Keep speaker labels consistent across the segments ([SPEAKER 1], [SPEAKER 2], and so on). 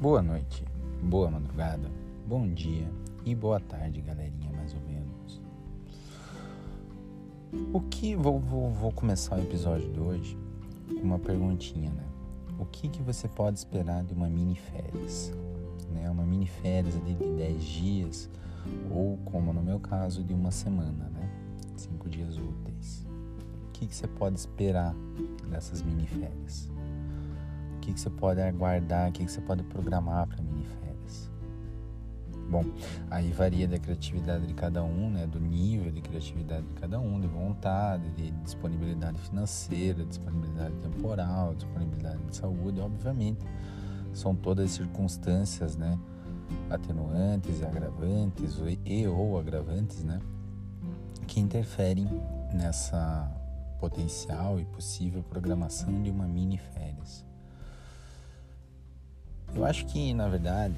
[SPEAKER 1] Boa noite, boa madrugada, bom dia e boa tarde, galerinha, mais ou menos. O que vou, vou, vou começar o episódio de hoje com uma perguntinha, né? O que, que você pode esperar de uma mini férias? Né? Uma mini férias de 10 dias ou, como no meu caso, de uma semana, né? Cinco dias úteis. O que, que você pode esperar dessas mini férias? Que, que você pode aguardar, o que, que você pode programar para miniférias. Bom, aí varia da criatividade de cada um, né, do nível de criatividade de cada um, de vontade, de disponibilidade financeira, disponibilidade temporal, disponibilidade de saúde, obviamente. São todas circunstâncias, né, atenuantes e agravantes e ou agravantes, né, que interferem nessa potencial e possível programação de uma mini férias. Eu acho que, na verdade,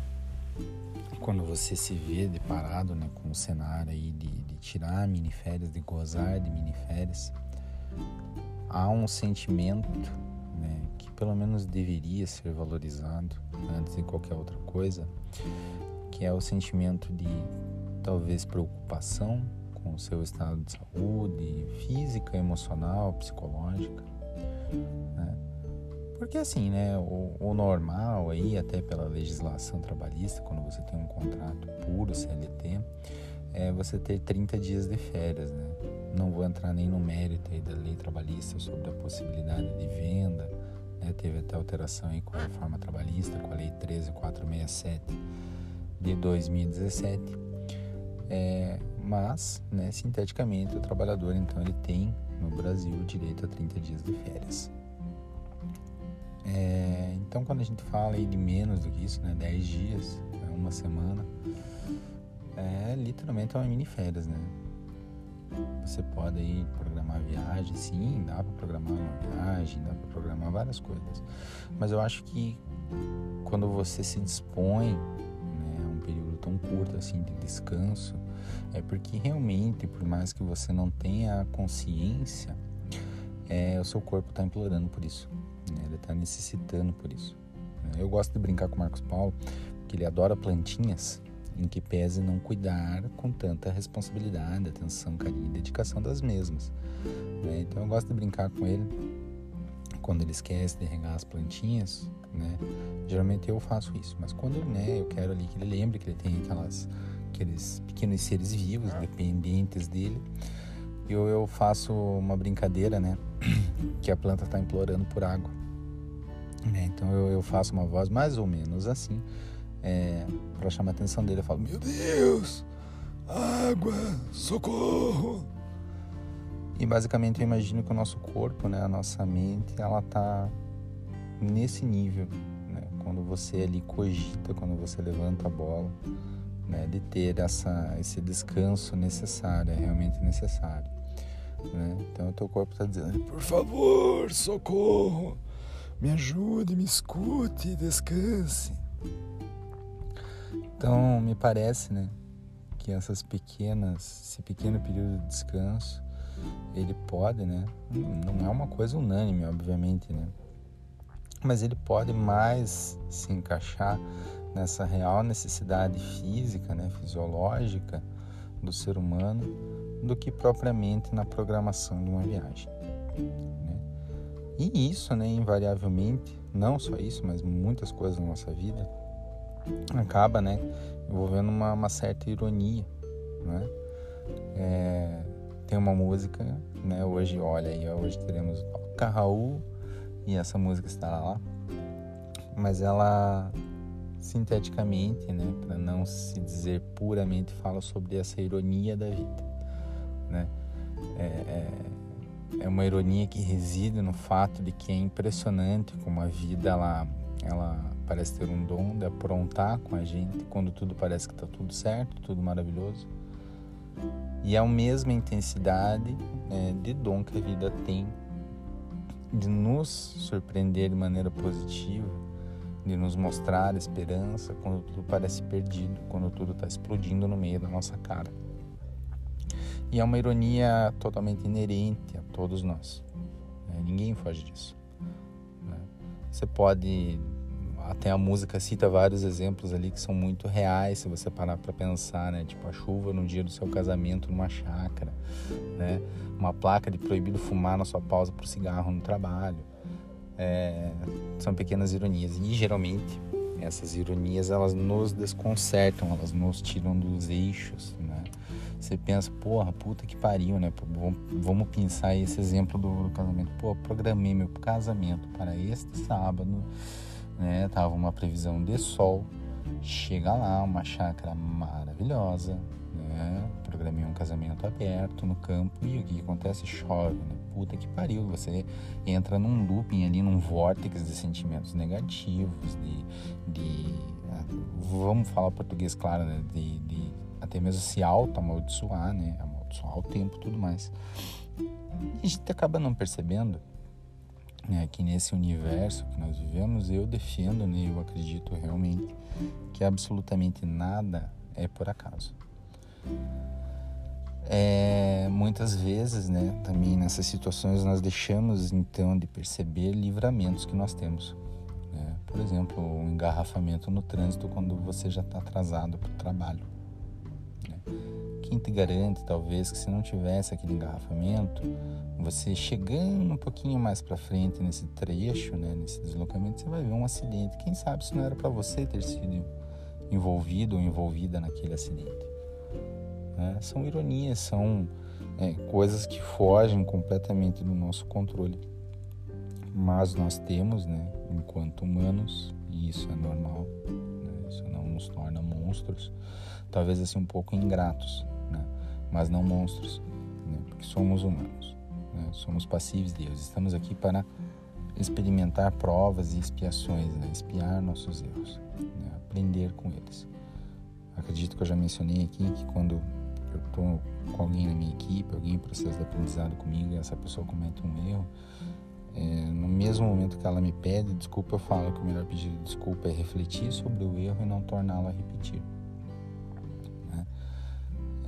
[SPEAKER 1] quando você se vê deparado né, com o cenário aí de, de tirar miniférias, de gozar de miniférias, há um sentimento né, que pelo menos deveria ser valorizado antes de qualquer outra coisa, que é o sentimento de talvez preocupação com o seu estado de saúde física, emocional, psicológica. Porque assim, né, o, o, normal aí, até pela legislação trabalhista, quando você tem um contrato puro CLT, é você ter 30 dias de férias, né? Não vou entrar nem no mérito aí da lei trabalhista sobre a possibilidade de venda, né? Teve até alteração aí com a reforma trabalhista, com a lei 13467 de 2017. É, mas, né, sinteticamente, o trabalhador então ele tem no Brasil o direito a 30 dias de férias. É, então, quando a gente fala aí de menos do que isso, né, 10 dias, né, uma semana, é literalmente uma mini férias, né? Você pode aí programar viagem, sim, dá para programar uma viagem, dá para programar várias coisas. Mas eu acho que quando você se dispõe né, a um período tão curto assim de descanso, é porque realmente, por mais que você não tenha consciência, é, o seu corpo está implorando por isso. Né? Ele está necessitando por isso. Eu gosto de brincar com o Marcos Paulo, porque ele adora plantinhas em que pese não cuidar com tanta responsabilidade, atenção, carinho e dedicação das mesmas. Né? Então eu gosto de brincar com ele quando ele esquece de regar as plantinhas, né? Geralmente eu faço isso, mas quando né, eu quero ali que ele lembre que ele tem aquelas, aqueles pequenos seres vivos dependentes dele, eu, eu faço uma brincadeira, né? Que a planta está implorando por água. Né? Então eu, eu, faço uma voz mais ou menos assim, é, para chamar a atenção dele. Eu falo: Meu Deus, água, socorro. E basicamente eu imagino que o nosso corpo, né, a nossa mente, ela tá nesse nível, né? Quando você ali cogita, quando você levanta a bola, né, de ter essa, esse descanso necessário, é realmente necessário. Né? Então o teu corpo está dizendo, por favor, socorro, me ajude, me escute, descanse. Então me parece, né, que essas pequenas, esse pequeno período de descanso, ele pode, né, não é uma coisa unânime, obviamente, né, mas ele pode mais se encaixar nessa real necessidade física, né, fisiológica do ser humano do que propriamente na programação de uma viagem. E isso, né, invariavelmente, não só isso, mas muitas coisas na nossa vida, acaba né, envolvendo uma, uma certa ironia. Né? É, tem uma música, né, hoje, olha aí, hoje teremos Toca Raul e essa música estará lá, mas ela sinteticamente, né, para não se dizer puramente, fala sobre essa ironia da vida né? É, é, é, uma ironia que reside no fato de que é impressionante como a vida ela, ela parece ter um dom de aprontar com a gente quando tudo parece que está tudo certo, tudo maravilhoso. E é a mesma intensidade né, de dom que a vida tem de nos surpreender de maneira positiva, de nos mostrar esperança quando tudo parece perdido, quando tudo está explodindo no meio da nossa cara. E é uma ironia totalmente inerente a todos nós. Né? Ninguém foge disso. Né? Você pode até a música cita vários exemplos ali que são muito reais se você parar para pensar, né? Tipo a chuva no dia do seu casamento numa chácara, né? Uma placa de proibido fumar na sua pausa para o cigarro no trabalho. É, são pequenas ironias e geralmente essas ironias elas nos desconcertam, elas nos tiram dos eixos, né? Você pensa, porra, puta que pariu, né? Vamos pensar esse exemplo do casamento. Pô, programei meu casamento para este sábado, né? Tava uma previsão de sol. Chega lá, uma chácara maravilhosa, né? Programei um casamento aberto no campo e o que acontece? Chove, né? Puta que pariu. Você entra num looping ali, num vórtice de sentimentos negativos, de. de ah, vamos falar português, claro, né? De, de até mesmo se auto-amaldiçoar, né? Amaldiçoar o tempo tudo mais. E a gente acaba não percebendo né, que nesse universo que nós vivemos, eu defendo, né, eu acredito realmente que absolutamente nada é por acaso. É, muitas vezes, né, também nessas situações nós deixamos então de perceber livramentos que nós temos. Né? Por exemplo, um engarrafamento no trânsito quando você já está atrasado para o trabalho. Quem te garante, talvez, que se não tivesse aquele engarrafamento, você chegando um pouquinho mais para frente nesse trecho, né, nesse deslocamento, você vai ver um acidente. Quem sabe se não era para você ter sido envolvido ou envolvida naquele acidente. Né? São ironias, são é, coisas que fogem completamente do nosso controle. Mas nós temos, né, enquanto humanos, e isso é normal, né, isso não nos torna monstros, talvez assim um pouco ingratos, mas não monstros, né, porque somos humanos, né, somos passíveis de Deus, estamos aqui para experimentar provas e expiações, né, espiar nossos erros, né, aprender com eles. Acredito que eu já mencionei aqui que quando eu estou com alguém na minha equipe, alguém em processo de aprendizado comigo, e essa pessoa comete um erro, é, no mesmo momento que ela me pede desculpa, eu falo que o melhor pedido de desculpa é refletir sobre o erro e não torná-lo a repetir.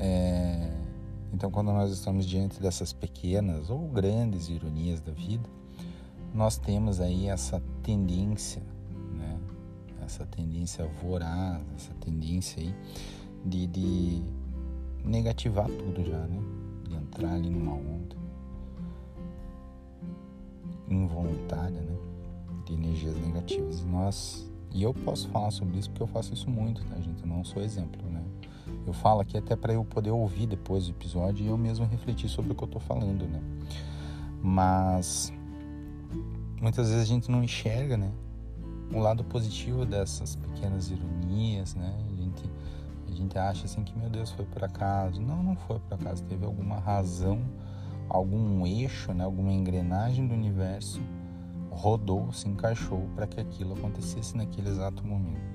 [SPEAKER 1] É, então, quando nós estamos diante dessas pequenas ou grandes ironias da vida, nós temos aí essa tendência, né? essa tendência voraz, essa tendência aí de, de negativar tudo já, né? De entrar ali numa onda involuntária, né? De energias negativas. Nós, e eu posso falar sobre isso porque eu faço isso muito, tá, gente? Eu não sou exemplo, né? Eu falo aqui até para eu poder ouvir depois do episódio e eu mesmo refletir sobre o que eu tô falando, né? Mas muitas vezes a gente não enxerga, né? O lado positivo dessas pequenas ironias, né? A gente a gente acha assim que, meu Deus, foi por acaso. Não, não foi por acaso. Teve alguma razão, algum eixo, né, alguma engrenagem do universo rodou, se encaixou para que aquilo acontecesse naquele exato momento.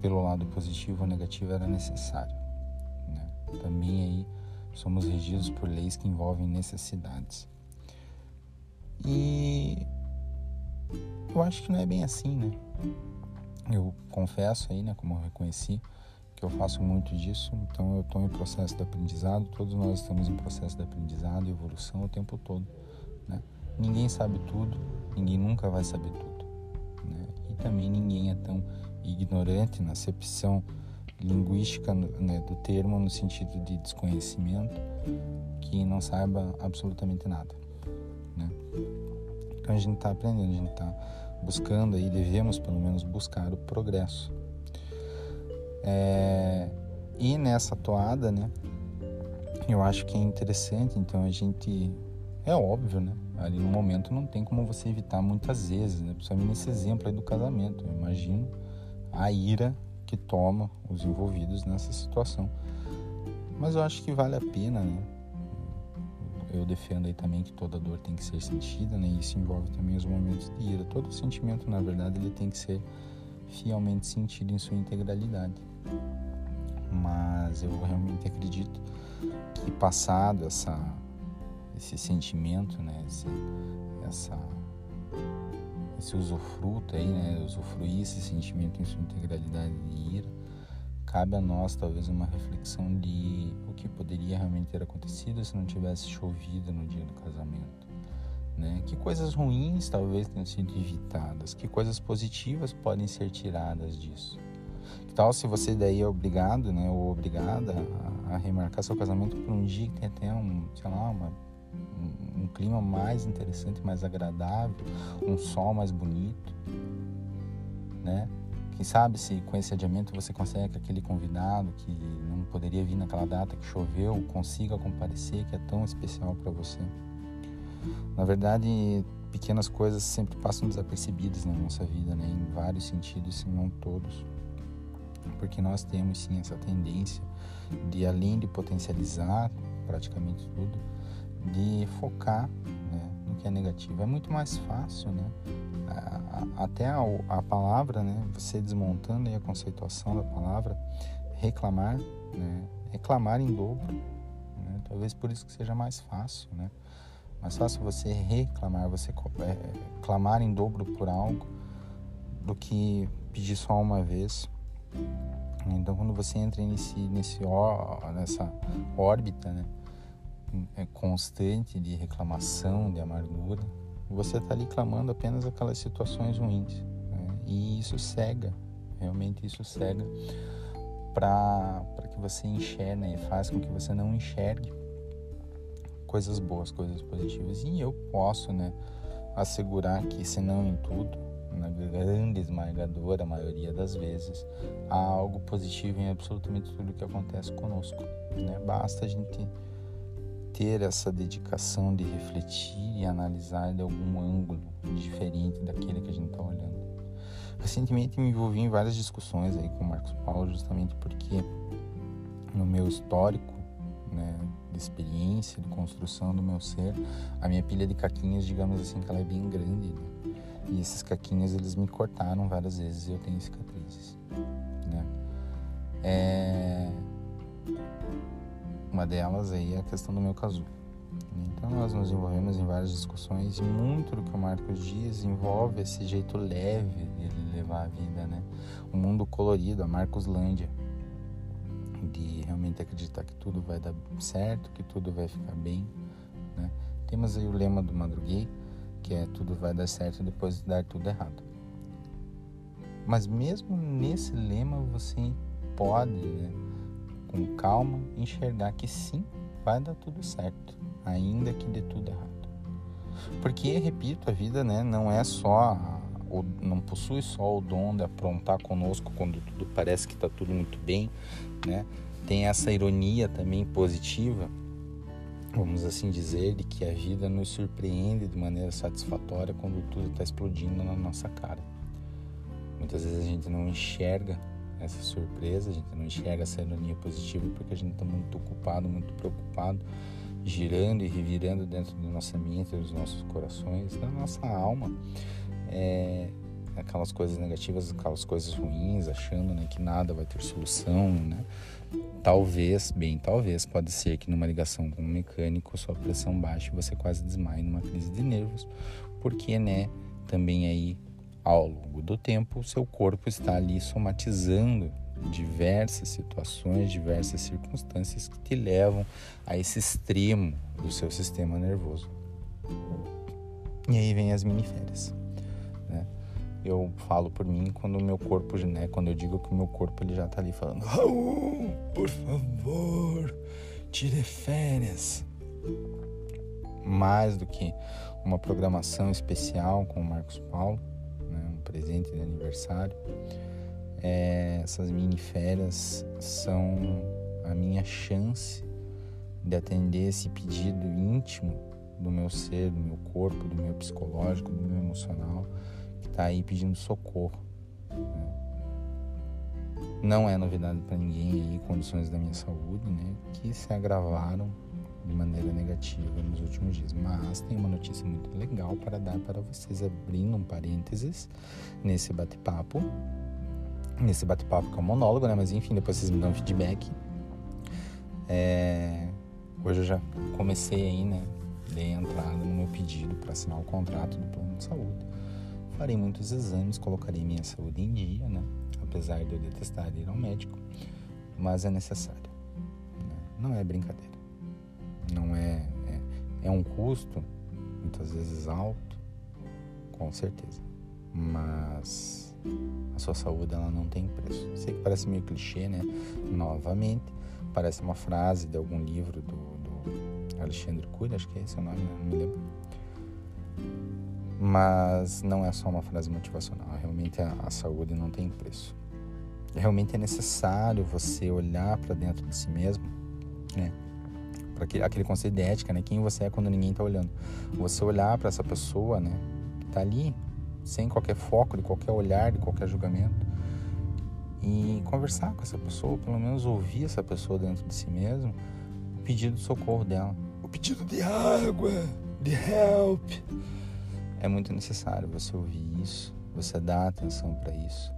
[SPEAKER 1] Pelo lado positivo ou negativo era necessário. Né? Também aí somos regidos por leis que envolvem necessidades. E eu acho que não é bem assim, né? Eu confesso aí, né, como eu reconheci, que eu faço muito disso, então eu estou em processo de aprendizado, todos nós estamos em processo de aprendizado e evolução o tempo todo. Né? Ninguém sabe tudo, ninguém nunca vai saber tudo. Né? E também ninguém é tão ignorante na acepção linguística né, do termo, no sentido de desconhecimento, que não saiba absolutamente nada. Né? Então a gente está aprendendo, a gente está buscando aí, devemos pelo menos buscar o progresso é, e nessa toada, né? Eu acho que é interessante, então a gente. É óbvio, né? Ali no momento não tem como você evitar muitas vezes, né? Principalmente nesse exemplo aí do casamento. Eu imagino a ira que toma os envolvidos nessa situação. Mas eu acho que vale a pena, né? Eu defendo aí também que toda dor tem que ser sentida, né? E isso envolve também os momentos de ira. Todo sentimento, na verdade, ele tem que ser fielmente sentido em sua integralidade mas eu realmente acredito que passado essa, esse sentimento, né, esse, essa, esse usufruto aí, né, usufruir esse sentimento em sua integralidade de ira, cabe a nós talvez uma reflexão de o que poderia realmente ter acontecido se não tivesse chovido no dia do casamento, Né? Que coisas ruins talvez tenham sido evitadas? Que coisas positivas podem ser tiradas disso? Que tal se você daí é obrigado, né, ou obrigada a, remarcar seu casamento por um dia que tem até um, sei lá, uma, um, um clima mais interessante, mais agradável, um sol mais bonito, né? Quem sabe se com esse adiamento você consegue que aquele convidado que não poderia vir naquela data que choveu consiga comparecer, que é tão especial para você. Na verdade, pequenas coisas sempre passam desapercebidas na nossa vida, né? Em vários sentidos, se não todos. Porque nós temos sim essa tendência de além de potencializar praticamente tudo, de focar né, no que é negativo. É muito mais fácil, né? Até a, a palavra, né? Você desmontando a conceituação da palavra, reclamar, né? Reclamar em dobro, né? Talvez por isso que seja mais fácil, né? Mais fácil você reclamar, você é, clamar em dobro por algo do que pedir só uma vez. Então, quando você entra nesse, nesse nessa órbita né, constante de reclamação, de amargura, você está ali clamando apenas aquelas situações ruins. Né? E isso cega, realmente isso cega para que você enxergue, né? faz com que você não enxergue coisas boas, coisas positivas. E eu posso, né, assegurar que, se não em tudo, na grande esmagadora maioria das vezes, há algo positivo em absolutamente tudo que acontece conosco. Né? Basta a gente ter essa dedicação de refletir e analisar de algum ângulo diferente daquele que a gente está olhando. Recentemente me envolvi em várias discussões aí com o Marcos Paulo, justamente porque no meu histórico né, de experiência, de construção do meu ser, a minha pilha de caquinhos, digamos assim, que ela é bem grande, né? E esses caquinhos, eles me cortaram várias vezes e eu tenho cicatrizes, né? É... Uma delas aí é a questão do meu casulo. Então nós nos envolvemos em várias discussões e muito do que o Marcos diz envolve esse jeito leve de levar a vida, né? O mundo colorido, a Marcos Lândia de realmente acreditar que tudo vai dar certo, que tudo vai ficar bem. Né? Temos aí o lema do Madruguei, que é tudo vai dar certo depois de dar tudo errado. Mas mesmo nesse lema você pode, né, com calma, enxergar que sim, vai dar tudo certo, ainda que dê tudo errado. Porque, repito, a vida né, não é só não possui só o dom de aprontar conosco quando tudo parece que está tudo muito bem, né? Tem essa ironia também positiva, vamos assim dizer, de que a vida nos surpreende de maneira satisfatória quando tudo está explodindo na nossa cara. Muitas vezes a gente não enxerga essa surpresa, a gente não enxerga essa ironia positiva porque a gente está muito ocupado, muito preocupado, girando e revirando dentro da nossa mente, dos nossos corações, da nossa alma, é, aquelas coisas negativas, aquelas coisas ruins, achando né, que nada vai ter solução, né? Talvez, bem, talvez, pode ser que numa ligação com um mecânico sua pressão baixe e você quase desmaie numa crise de nervos, porque, né, também aí ao longo do tempo seu corpo está ali somatizando diversas situações, diversas circunstâncias que te levam a esse extremo do seu sistema nervoso. E aí vem as miniférias né? Eu falo por mim quando o meu corpo, né? Quando eu digo que o meu corpo ele já tá ali falando, Raul, por favor, tire férias. Mais do que uma programação especial com o Marcos Paulo, presente de aniversário. É, essas mini férias são a minha chance de atender esse pedido íntimo do meu ser, do meu corpo, do meu psicológico, do meu emocional, está aí pedindo socorro. Né? Não é novidade para ninguém aí condições da minha saúde, né, que se agravaram de maneira negativa nos últimos dias. Mas tem uma notícia muito legal para dar para vocês, abrindo um parênteses nesse bate-papo. Nesse bate-papo que é um monólogo, né? Mas enfim, depois vocês me dão feedback. É... Hoje eu já comecei aí, né? Dei entrada no meu pedido para assinar o contrato do plano de saúde farei muitos exames, colocarei minha saúde em dia, né? Apesar de eu detestar ir ao médico, mas é necessário. Né? Não é brincadeira. Não é, é, é um custo muitas vezes alto, com certeza. Mas a sua saúde ela não tem preço. Sei que parece meio clichê, né? Novamente, parece uma frase de algum livro do, do Alexandre Cury, acho que é esse o nome, não me lembro. Mas não é só uma frase motivacional, realmente a, a saúde não tem preço. Realmente é necessário você olhar para dentro de si mesmo, né? Para aquele, conceito de ética, né? Quem você é quando ninguém está olhando. Você olhar para essa pessoa, né? Que está ali, sem qualquer foco, de qualquer olhar, de qualquer julgamento e conversar com essa pessoa, pelo menos ouvir essa pessoa dentro de si mesmo, o pedido de socorro dela, o pedido de água, de help. É muito necessário você ouvir isso, você dar atenção para isso,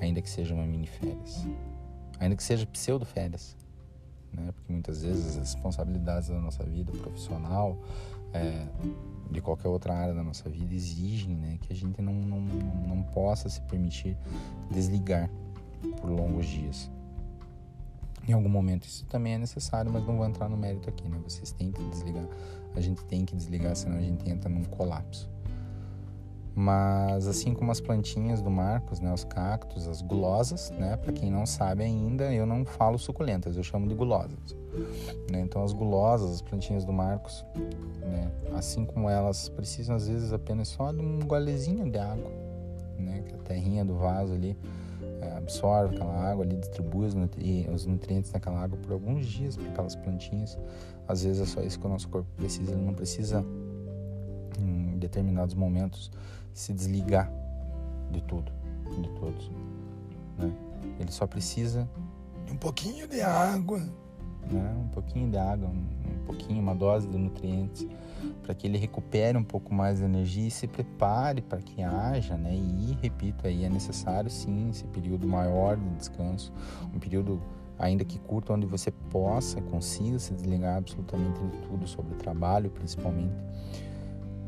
[SPEAKER 1] ainda que seja uma mini férias, ainda que seja pseudo férias, né? Porque muitas vezes as responsabilidades da nossa vida profissional, é, de qualquer outra área da nossa vida exigem né, que a gente não, não, não possa se permitir desligar por longos dias. Em algum momento isso também é necessário, mas não vou entrar no mérito aqui, né? Vocês têm que desligar, a gente tem que desligar, senão a gente entra num colapso. Mas assim como as plantinhas do Marcos, né, os cactos, as gulosas, né, para quem não sabe ainda, eu não falo suculentas, eu chamo de gulosas. Né? Então as gulosas, as plantinhas do Marcos, né, assim como elas precisam às vezes apenas só de um golezinho de água, né, que a terrinha do vaso ali é, absorve aquela água ali, distribui os, nutri os nutrientes daquela água por alguns dias para aquelas plantinhas. Às vezes é só isso que o nosso corpo precisa, ele não precisa em determinados momentos se desligar de tudo, de todos. Né? Ele só precisa de um pouquinho de água, né? um pouquinho de água, um, um pouquinho, uma dose de nutrientes, para que ele recupere um pouco mais de energia e se prepare para que haja, né? E repito, aí é necessário sim esse período maior de descanso, um período ainda que curto, onde você possa, consiga se desligar absolutamente de tudo sobre o trabalho, principalmente.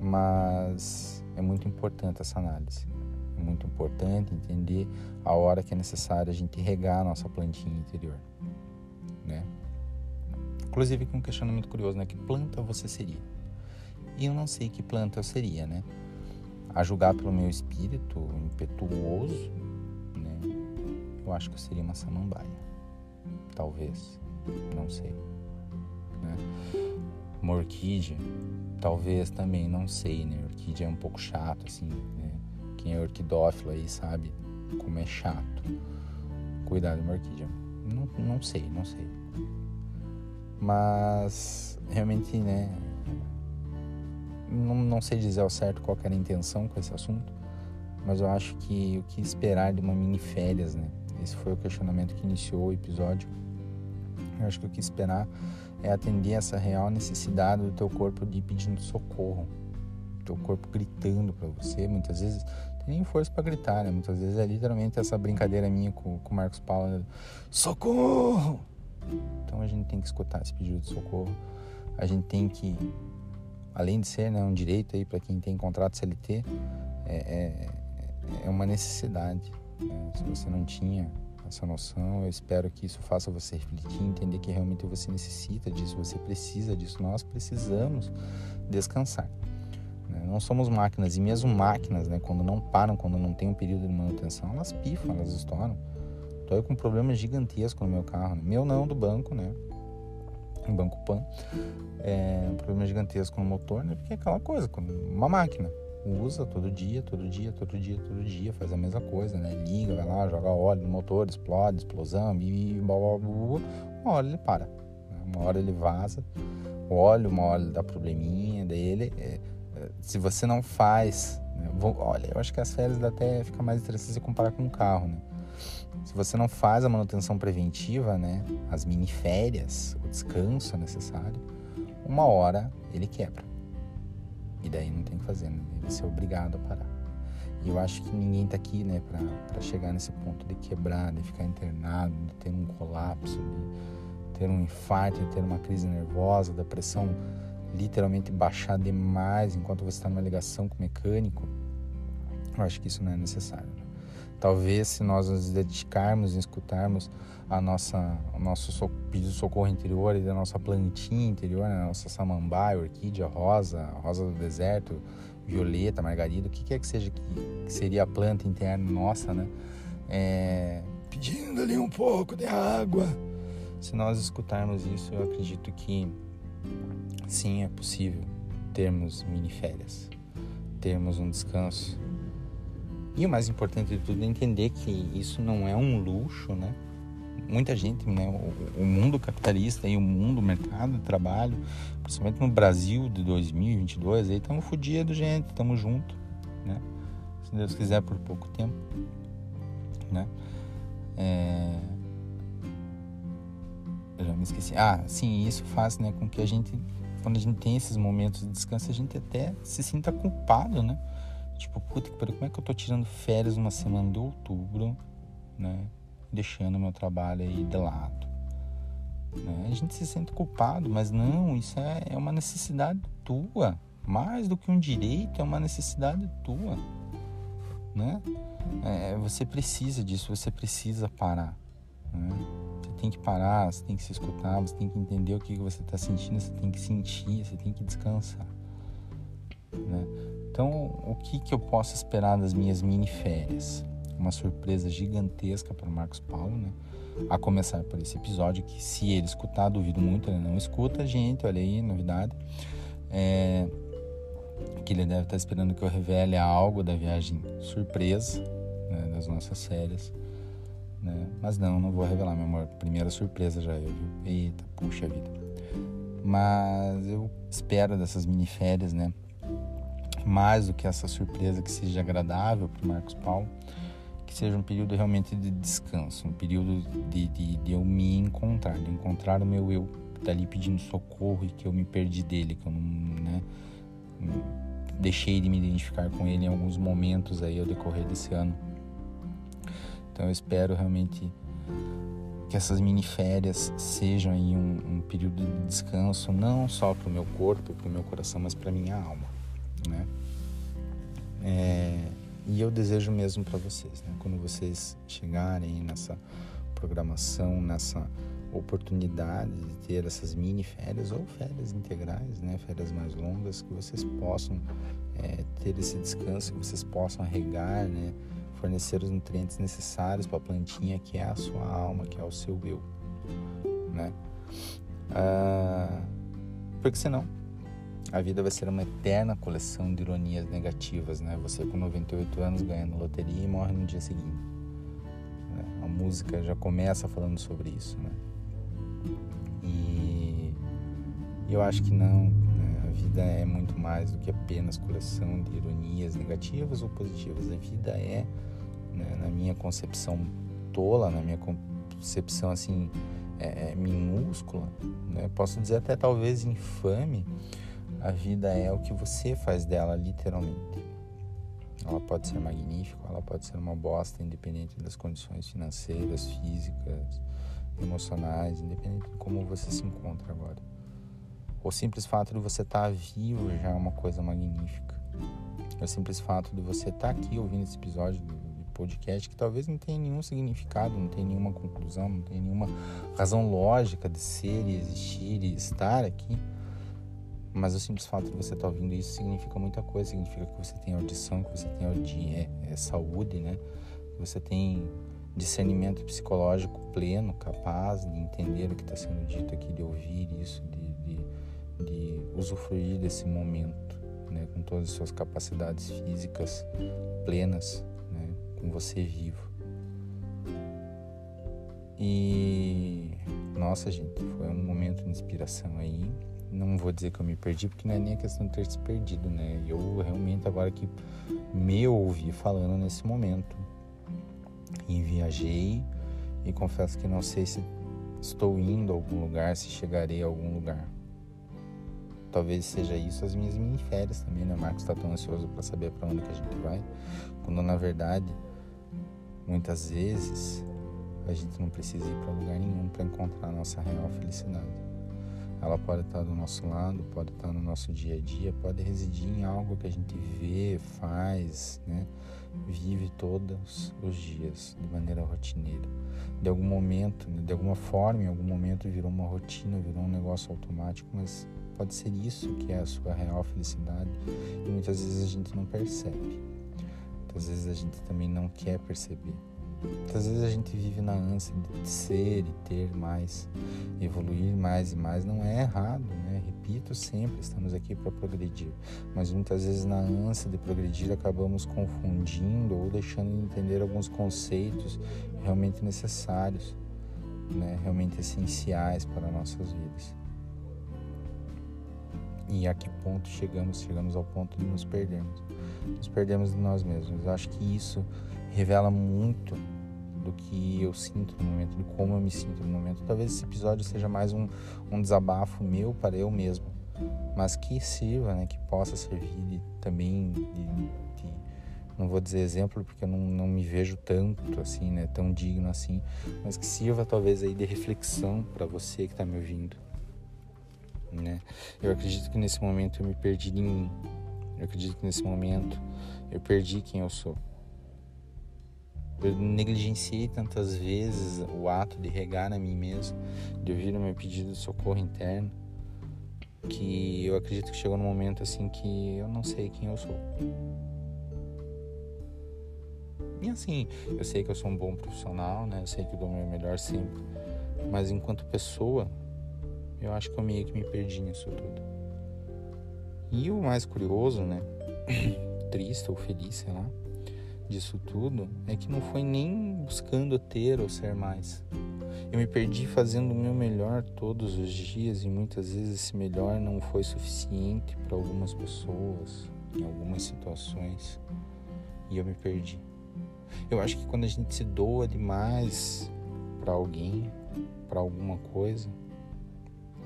[SPEAKER 1] Mas é muito importante essa análise. É muito importante entender a hora que é necessário a gente regar a nossa plantinha interior, né? Inclusive com um questionamento curioso, né? Que planta você seria? E eu não sei que planta eu seria, né? A julgar pelo meu espírito impetuoso, né? Eu acho que eu seria uma samambaia. Talvez. Não sei. Né? Uma orquídea talvez também, não sei, né? Orquídea é um pouco chato, assim, né? Quem é orquidófilo aí sabe como é chato. Cuidar de uma orquídea. Não, não sei, não sei. Mas, realmente, né? Não, não sei dizer ao certo qual era a intenção com esse assunto, mas eu acho que o que esperar de uma mini férias, né? Esse foi o questionamento que iniciou o episódio. Eu acho que o que esperar é atender essa real necessidade do teu corpo de pedindo socorro, teu corpo gritando para você, muitas vezes tem nem força para gritar, né? Muitas vezes é literalmente essa brincadeira minha com o Marcos Paulo, socorro! Então a gente tem que escutar esse pedido de socorro. A gente tem que, além de ser né, um direito aí para quem tem contrato CLT, é, é, é uma necessidade. Né? Se você não tinha essa noção. Eu espero que isso faça você refletir, entender que realmente você necessita disso, você precisa disso. Nós precisamos descansar. Né? Não somos máquinas e mesmo máquinas, né, quando não param, quando não tem um período de manutenção, elas pifam, elas estouram. Estou com problemas gigantescos no meu carro, né? meu não do banco, né? Um banco Pan, é um problema gigantesco no motor, né? Porque é aquela coisa, uma máquina usa todo dia, todo dia, todo dia, todo dia, faz a mesma coisa, né? Liga, vai lá, joga óleo no motor, explode, explosão, e blá, blá, blá, uma hora ele para, né? uma hora ele vaza, o óleo, uma hora ele dá probleminha dele. É, é, se você não faz, né? Vou, olha, eu acho que as férias até fica mais interessante se comparar com um carro, né? Se você não faz a manutenção preventiva, né? As mini férias, o descanso necessário, uma hora ele quebra. E daí não tem o que fazer, né? Você é obrigado a parar. E eu acho que ninguém tá aqui, né, para chegar nesse ponto de quebrar, de ficar internado, de ter um colapso, de ter um infarto, de ter uma crise nervosa, da pressão literalmente baixar demais enquanto você está numa ligação com o mecânico. Eu acho que isso não é necessário. Né? Talvez se nós nos dedicarmos em escutarmos a nossa, o nosso so, pedido de socorro interior e da nossa plantinha interior, né? a nossa samambaia, orquídea, rosa, rosa do deserto, violeta, margarida, o que quer que seja que, que seria a planta interna nossa, né? É, pedindo ali um pouco de água. Se nós escutarmos isso, eu acredito que sim, é possível termos mini férias, termos um descanso. E o mais importante de tudo é entender que isso não é um luxo, né? Muita gente, né? O, o mundo capitalista e o mundo, mercado de trabalho, principalmente no Brasil de 2022, aí estamos fodidos, gente, estamos juntos, né? Se Deus quiser, por pouco tempo, né? É... Eu já me esqueci. Ah, sim, isso faz né, com que a gente quando a gente tem esses momentos de descanso, a gente até se sinta culpado, né? Tipo, puta que pariu, como é que eu tô tirando férias uma semana de outubro, né? Deixando meu trabalho aí de lado. Né? A gente se sente culpado, mas não, isso é, é uma necessidade tua. Mais do que um direito, é uma necessidade tua. Né? É, você precisa disso, você precisa parar. Né? tem que parar, você tem que se escutar, você tem que entender o que você está sentindo, você tem que sentir, você tem que descansar. Né? Então, o que, que eu posso esperar das minhas mini férias? Uma surpresa gigantesca para o Marcos Paulo, né? A começar por esse episódio, que se ele escutar, duvido muito, ele não escuta, gente, olha aí, novidade. É, que ele deve estar esperando que eu revele algo da viagem surpresa, né, das nossas férias. Né? Mas não, não vou revelar, meu amor. Primeira surpresa já eu, viu? Eita, puxa vida. Mas eu espero dessas mini férias, né? Mais do que essa surpresa que seja agradável para Marcos Paulo, que seja um período realmente de descanso, um período de, de, de eu me encontrar, de encontrar o meu eu dali pedindo socorro e que eu me perdi dele, que eu não, né? Deixei de me identificar com ele em alguns momentos aí ao decorrer desse ano então eu espero realmente que essas mini férias sejam um, um período de descanso não só para o meu corpo, para o meu coração, mas para minha alma, né? É, e eu desejo mesmo para vocês, né? Quando vocês chegarem nessa programação, nessa oportunidade de ter essas mini férias ou férias integrais, né? Férias mais longas, que vocês possam é, ter esse descanso, que vocês possam regar, né? fornecer os nutrientes necessários para a plantinha que é a sua alma, que é o seu eu, né? Ah, porque senão a vida vai ser uma eterna coleção de ironias negativas, né? Você com 98 anos ganhando loteria e morre no dia seguinte. Né? A música já começa falando sobre isso, né? E eu acho que não, né? A vida é muito mais do que apenas coleção de ironias negativas ou positivas. A vida é né? na minha concepção tola, na minha concepção assim é, é, minúscula, né? posso dizer até talvez infame, a vida é o que você faz dela literalmente. Ela pode ser magnífica, ela pode ser uma bosta, independente das condições financeiras, físicas, emocionais, independente de como você se encontra agora. O simples fato de você estar vivo já é uma coisa magnífica. O simples fato de você estar aqui ouvindo esse episódio podcast que talvez não tenha nenhum significado, não tenha nenhuma conclusão, não tenha nenhuma razão lógica de ser e existir e estar aqui. Mas o simples fato de você estar ouvindo isso significa muita coisa. Significa que você tem audição, que você tem audi é, é saúde, né? Que você tem discernimento psicológico pleno, capaz de entender o que está sendo dito aqui, de ouvir isso, de, de, de usufruir desse momento, né? Com todas as suas capacidades físicas plenas com você vivo. E nossa, gente, foi um momento de inspiração aí. Não vou dizer que eu me perdi, porque não é nem a questão de ter se perdido, né? Eu realmente agora que me ouvi falando nesse momento. E viajei e confesso que não sei se estou indo a algum lugar, se chegarei a algum lugar. Talvez seja isso as minhas mini férias também, né? Marcos está tão ansioso para saber para onde que a gente vai, quando na verdade Muitas vezes a gente não precisa ir para lugar nenhum para encontrar a nossa real felicidade. Ela pode estar do nosso lado, pode estar no nosso dia a dia, pode residir em algo que a gente vê, faz, né? vive todos os dias de maneira rotineira. De algum momento, de alguma forma, em algum momento virou uma rotina, virou um negócio automático, mas pode ser isso que é a sua real felicidade e muitas vezes a gente não percebe. Muitas vezes a gente também não quer perceber. Muitas vezes a gente vive na ânsia de ser e ter mais, evoluir mais e mais. Não é errado, né? Repito sempre, estamos aqui para progredir. Mas muitas vezes na ânsia de progredir acabamos confundindo ou deixando de entender alguns conceitos realmente necessários, né? realmente essenciais para nossas vidas. E a que ponto chegamos? Chegamos ao ponto de nos perdermos. Nos perdemos de nós mesmos. Eu acho que isso revela muito do que eu sinto no momento, de como eu me sinto no momento. Talvez esse episódio seja mais um, um desabafo meu para eu mesmo, mas que sirva, né, que possa servir de, também de, de, não vou dizer exemplo porque eu não, não me vejo tanto assim, né, tão digno assim, mas que sirva talvez aí de reflexão para você que está me ouvindo. Né? Eu acredito que nesse momento eu me perdi em mim. Eu acredito que nesse momento eu perdi quem eu sou. Eu negligenciei tantas vezes o ato de regar a mim mesmo, de ouvir o meu pedido de socorro interno, que eu acredito que chegou num momento assim que eu não sei quem eu sou. E assim, eu sei que eu sou um bom profissional, né? Eu sei que eu dou o meu melhor sempre. Mas enquanto pessoa, eu acho que eu meio que me perdi nisso tudo. E o mais curioso, né? Triste ou feliz, sei lá disso tudo é que não foi nem buscando ter ou ser mais. Eu me perdi fazendo o meu melhor todos os dias e muitas vezes esse melhor não foi suficiente para algumas pessoas, em algumas situações, e eu me perdi. Eu acho que quando a gente se doa demais para alguém, para alguma coisa,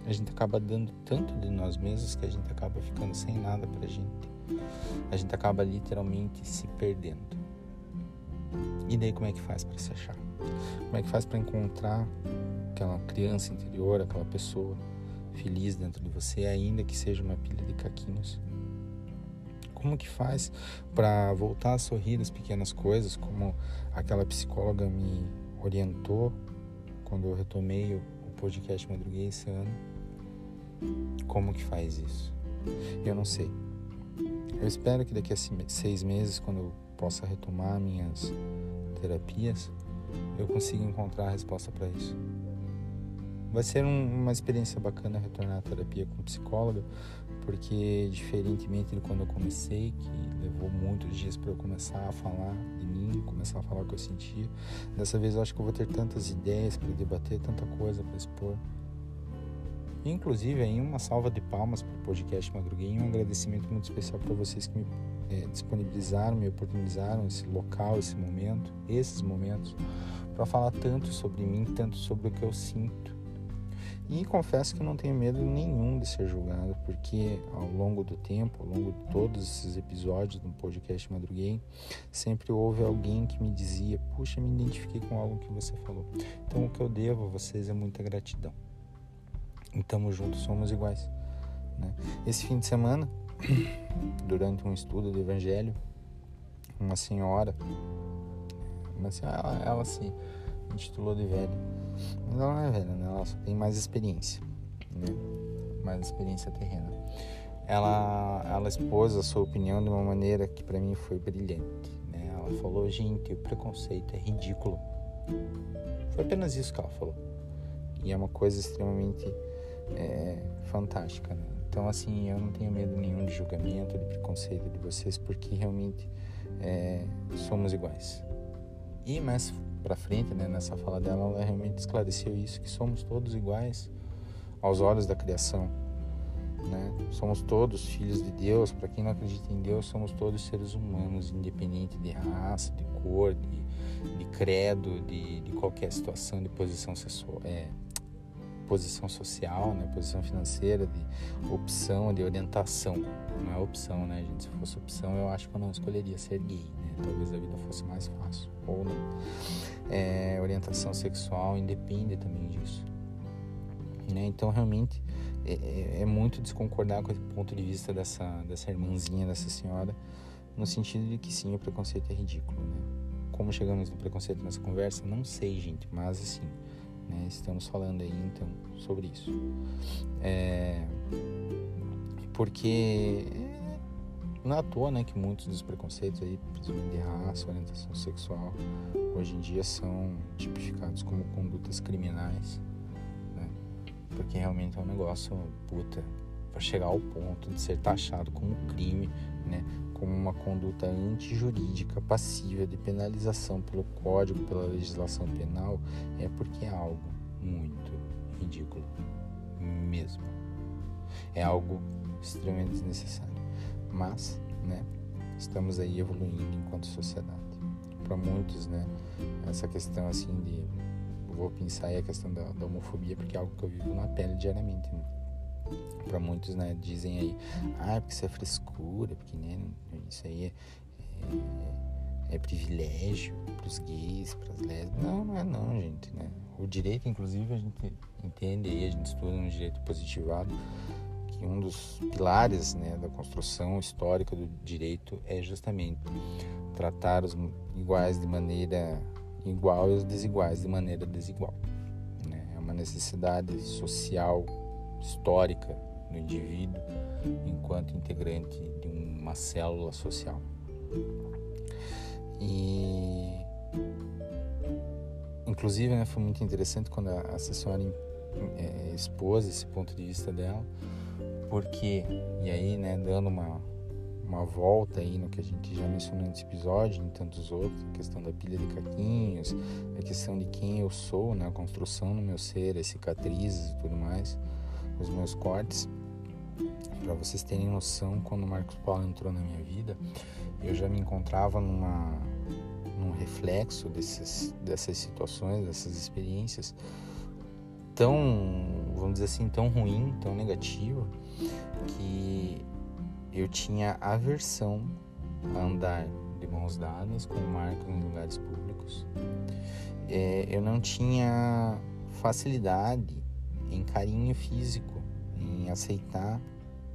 [SPEAKER 1] a gente acaba dando tanto de nós mesmos que a gente acaba ficando sem nada pra gente. A gente acaba literalmente se perdendo. E daí como é que faz para se achar? Como é que faz para encontrar aquela criança interior, aquela pessoa feliz dentro de você, ainda que seja uma pilha de caquinhos? Como que faz para voltar a sorrir das pequenas coisas, como aquela psicóloga me orientou quando eu retomei o podcast Madruguei esse ano? Como que faz isso? Eu não sei. Eu espero que daqui a seis meses, quando eu possa retomar minhas terapias, eu consiga encontrar a resposta para isso. Vai ser um, uma experiência bacana retornar à terapia com psicóloga, porque diferentemente de quando eu comecei, que levou muitos dias para eu começar a falar de mim, começar a falar o que eu sentia, dessa vez eu acho que eu vou ter tantas ideias para debater, tanta coisa para expor. Inclusive, aí uma salva de palmas para o podcast Madruguei e um agradecimento muito especial para vocês que me é, disponibilizaram, me oportunizaram esse local, esse momento, esses momentos, para falar tanto sobre mim, tanto sobre o que eu sinto. E confesso que não tenho medo nenhum de ser julgado, porque ao longo do tempo, ao longo de todos esses episódios do podcast Madruguei, sempre houve alguém que me dizia: Puxa, me identifiquei com algo que você falou. Então o que eu devo a vocês é muita gratidão. E tamo juntos, somos iguais. Né? Esse fim de semana durante um estudo do Evangelho, uma senhora, uma senhora ela, ela se intitulou de velha, mas ela não é velha, né? ela só tem mais experiência, né? mais experiência terrena. Ela, ela expôs a sua opinião de uma maneira que para mim foi brilhante. Né? Ela falou, gente, o preconceito é ridículo. Foi apenas isso que ela falou. E é uma coisa extremamente é, fantástica. Né? Então, assim, eu não tenho medo nenhum de julgamento, de preconceito de vocês, porque realmente é, somos iguais. E mais para frente, né, nessa fala dela, ela realmente esclareceu isso, que somos todos iguais aos olhos da criação. Né? Somos todos filhos de Deus. Para quem não acredita em Deus, somos todos seres humanos, independente de raça, de cor, de, de credo, de, de qualquer situação, de posição sexual, é, posição social, né, posição financeira, de opção, de orientação. Não é opção, né, gente? Se fosse opção, eu acho que eu não escolheria ser gay, né? Talvez a vida fosse mais fácil. Ou não. É, orientação sexual independe também disso. Né? Então, realmente, é, é, é, muito desconcordar com o ponto de vista dessa, dessa irmãzinha, dessa senhora, no sentido de que sim, o preconceito é ridículo, né? Como chegamos no preconceito nessa conversa, não sei, gente, mas assim, né, estamos falando aí então sobre isso. É, porque não é à toa né, que muitos dos preconceitos aí, principalmente de raça, orientação sexual, hoje em dia são tipificados como condutas criminais, né? Porque realmente é um negócio, puta, para chegar ao ponto de ser taxado como crime, né? Como uma conduta antijurídica passível de penalização pelo Código, pela legislação penal, é porque é algo muito ridículo mesmo. É algo extremamente desnecessário. Mas, né, estamos aí evoluindo enquanto sociedade. Para muitos, né, essa questão assim de vou pensar aí a questão da, da homofobia porque é algo que eu vivo na pele diariamente. Né? Para muitos, né, dizem aí, ah, porque isso é frescura, porque né, isso aí é, é, é privilégio para os gays, para as lésbicas. Não, não é não, gente, né? O direito, inclusive, a gente entende aí, a gente estuda no direito positivado, que um dos pilares né, da construção histórica do direito é justamente tratar os iguais de maneira igual e os desiguais de maneira desigual. Né? É uma necessidade social histórica do indivíduo enquanto integrante de uma célula social. E inclusive né, foi muito interessante quando a assessora é, expôs esse ponto de vista dela, porque e aí né, dando uma uma volta aí no que a gente já mencionou nesse episódio, em tantos outros, a questão da pilha de caquinhos, a questão de quem eu sou, né, a construção no meu ser, as cicatrizes e tudo mais os meus cortes. Para vocês terem noção, quando o Marcos Paulo entrou na minha vida, eu já me encontrava numa num reflexo desses, dessas situações, dessas experiências tão, vamos dizer assim, tão ruim, tão negativa, que eu tinha aversão a andar de mãos dadas com o Marcos em lugares públicos. É, eu não tinha facilidade em carinho físico, em aceitar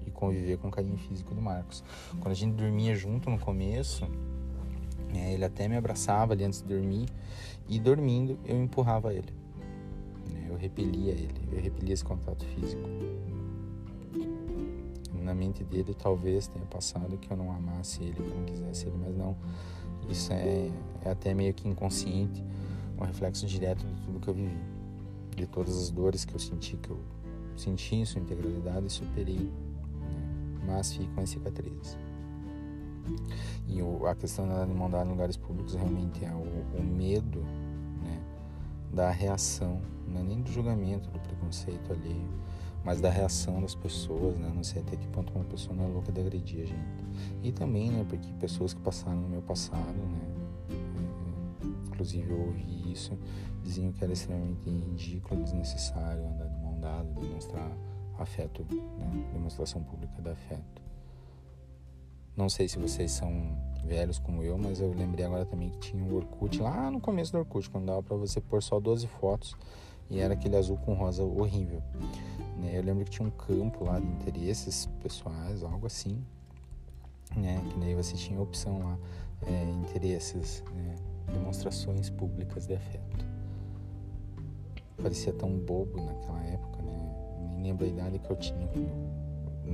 [SPEAKER 1] e conviver com o carinho físico do Marcos. Quando a gente dormia junto no começo, né, ele até me abraçava ali antes de dormir e dormindo eu empurrava ele. Né, eu repelia ele, eu repelia esse contato físico. Na mente dele talvez tenha passado que eu não amasse ele, que eu não quisesse ele, mas não. Isso é, é até meio que inconsciente, um reflexo direto de tudo que eu vivi de todas as dores que eu senti, que eu senti em sua integralidade e superei, né? mas ficam as cicatrizes. E o, a questão da mandar em lugares públicos realmente é o, o medo né, da reação, não é nem do julgamento, do preconceito alheio, mas da reação das pessoas, né? Não sei até que ponto uma pessoa não é louca de agredir a gente. E também, né, porque pessoas que passaram no meu passado, né, inclusive eu ouvi isso, diziam que era extremamente ridículo, desnecessário andar de mão dada, demonstrar afeto, né? demonstração pública de afeto. Não sei se vocês são velhos como eu, mas eu lembrei agora também que tinha um Orkut lá no começo do Orkut, quando dava para você pôr só 12 fotos e era aquele azul com rosa horrível. Né? Eu lembro que tinha um campo lá de interesses pessoais, algo assim, né? Que daí você tinha a opção lá, é, interesses, né? Demonstrações públicas de afeto. Parecia tão bobo naquela época, né? Nem lembro a idade que eu tinha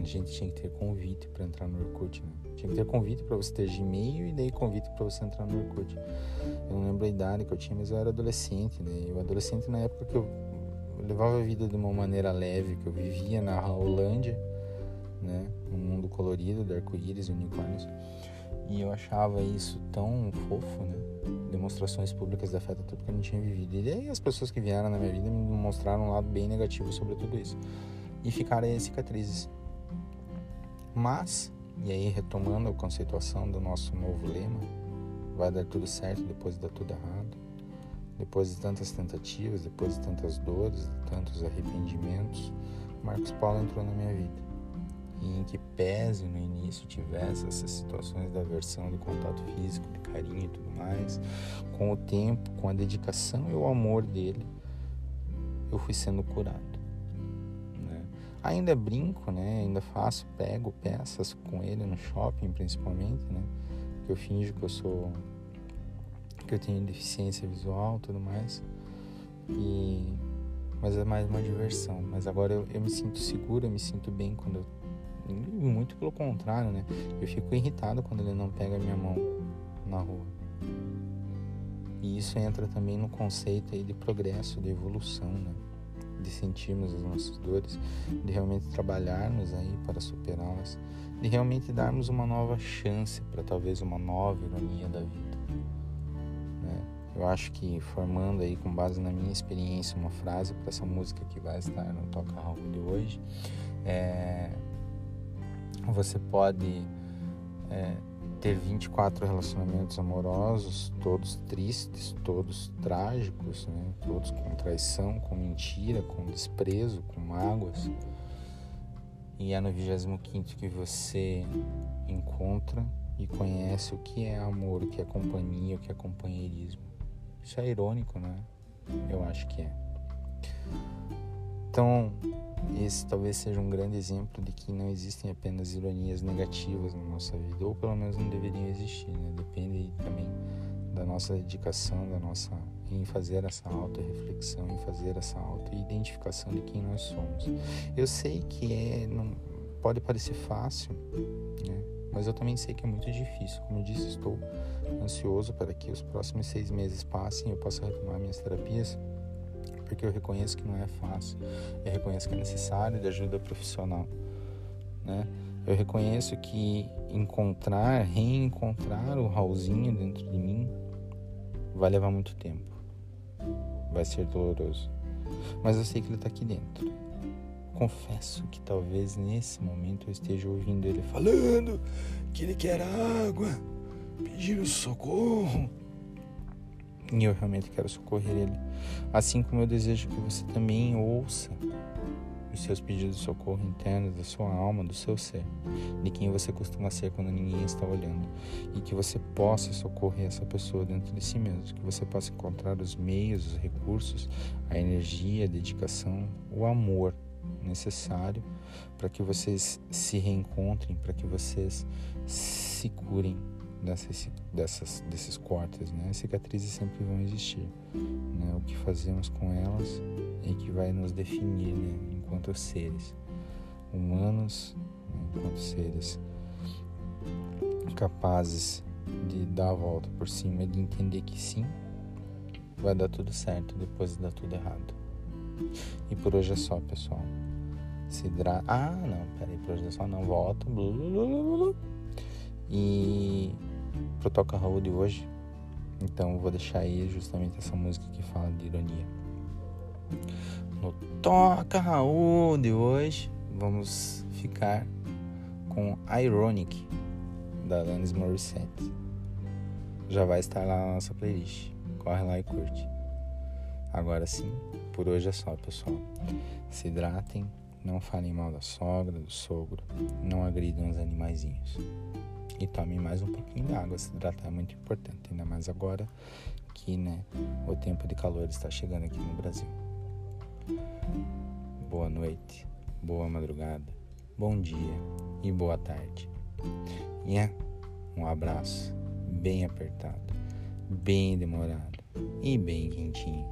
[SPEAKER 1] a gente tinha que ter convite para entrar no Orkut, né? Tinha que ter convite para você ter Gmail e daí convite para você entrar no Orkut. Eu não lembro a idade que eu tinha, mas eu era adolescente, né? Eu adolescente na época que eu levava a vida de uma maneira leve, que eu vivia na Holândia, né? Um mundo colorido de arco-íris e unicórnios. E eu achava isso tão fofo, né? Demonstrações públicas de afeto, tudo que eu não tinha vivido. E aí as pessoas que vieram na minha vida me mostraram um lado bem negativo sobre tudo isso. E ficaram aí cicatrizes. Mas, e aí retomando a conceituação do nosso novo lema, vai dar tudo certo depois de dar tudo errado. Depois de tantas tentativas, depois de tantas dores, de tantos arrependimentos, Marcos Paulo entrou na minha vida e em que pese no início tivesse essas situações da aversão de contato físico, carinho e tudo mais, com o tempo, com a dedicação e o amor dele, eu fui sendo curado. Né? Ainda brinco, né? Ainda faço, pego peças com ele no shopping, principalmente, né? Que eu finjo que eu sou que eu tenho deficiência visual, tudo mais. E mas é mais uma diversão. Mas agora eu, eu me sinto seguro, eu me sinto bem quando eu muito pelo contrário, né? Eu fico irritado quando ele não pega a minha mão na rua. E isso entra também no conceito aí de progresso, de evolução, né? De sentirmos as nossas dores, de realmente trabalharmos aí para superá-las, de realmente darmos uma nova chance para talvez uma nova ironia da vida. Né? Eu acho que formando aí com base na minha experiência uma frase para essa música que vai estar no Toca Raul de hoje, é... você pode é, ter 24 relacionamentos amorosos, todos tristes, todos trágicos, né? todos com traição, com mentira, com desprezo, com mágoas. E é no 25 que você encontra e conhece o que é amor, o que é companhia, o que é companheirismo. Isso é irônico, né? Eu acho que é. Então, esse talvez seja um grande exemplo de que não existem apenas ironias negativas na nossa vida, ou pelo menos não deveriam existir, né? Depende também da nossa dedicação, da nossa em fazer essa auto-reflexão, em fazer essa auto-identificação de quem nós somos. Eu sei que é, não, pode parecer fácil, né? mas eu também sei que é muito difícil. Como eu disse, estou ansioso para que os próximos seis meses passem e eu possa retomar minhas terapias porque eu reconheço que não é fácil, eu reconheço que é necessário de ajuda profissional, né? Eu reconheço que encontrar, reencontrar o Raulzinho dentro de mim vai levar muito tempo, vai ser doloroso, mas eu sei que ele está aqui dentro. Confesso que talvez nesse momento eu esteja ouvindo ele falando que ele quer água, pedindo socorro e eu realmente quero socorrer ele. Assim como eu desejo que você também ouça os seus pedidos de socorro internos da sua alma, do seu ser, de quem você costuma ser quando ninguém está olhando, e que você possa socorrer essa pessoa dentro de si mesmo, que você possa encontrar os meios, os recursos, a energia, a dedicação, o amor necessário para que vocês se reencontrem, para que vocês se curem dessas, dessas, desses cortes, né? As cicatrizes sempre vão existir, né? O que fazemos com elas é que vai nos definir, né? Enquanto seres humanos, né? enquanto seres capazes de dar a volta por cima e de entender que sim, vai dar tudo certo depois de dar tudo errado. E por hoje é só, pessoal. Se hidrata. Ah, não, peraí, por hoje é só, não. Volta. E pro Toca Raul de hoje. Então vou deixar aí justamente essa música que fala de ironia. No Toca Raul de hoje, vamos ficar com Ironic, da Alanis Morissette. Já vai estar lá na nossa playlist. Corre lá e curte. Agora sim, por hoje é só, pessoal. Se hidratem, não falem mal da sogra, do sogro, não agridam os animaizinhos e tome mais um pouquinho de água. Se hidratar é muito importante, ainda mais agora que né, o tempo de calor está chegando aqui no Brasil. Boa noite, boa madrugada, bom dia e boa tarde. E é um abraço bem apertado, bem demorado e bem quentinho.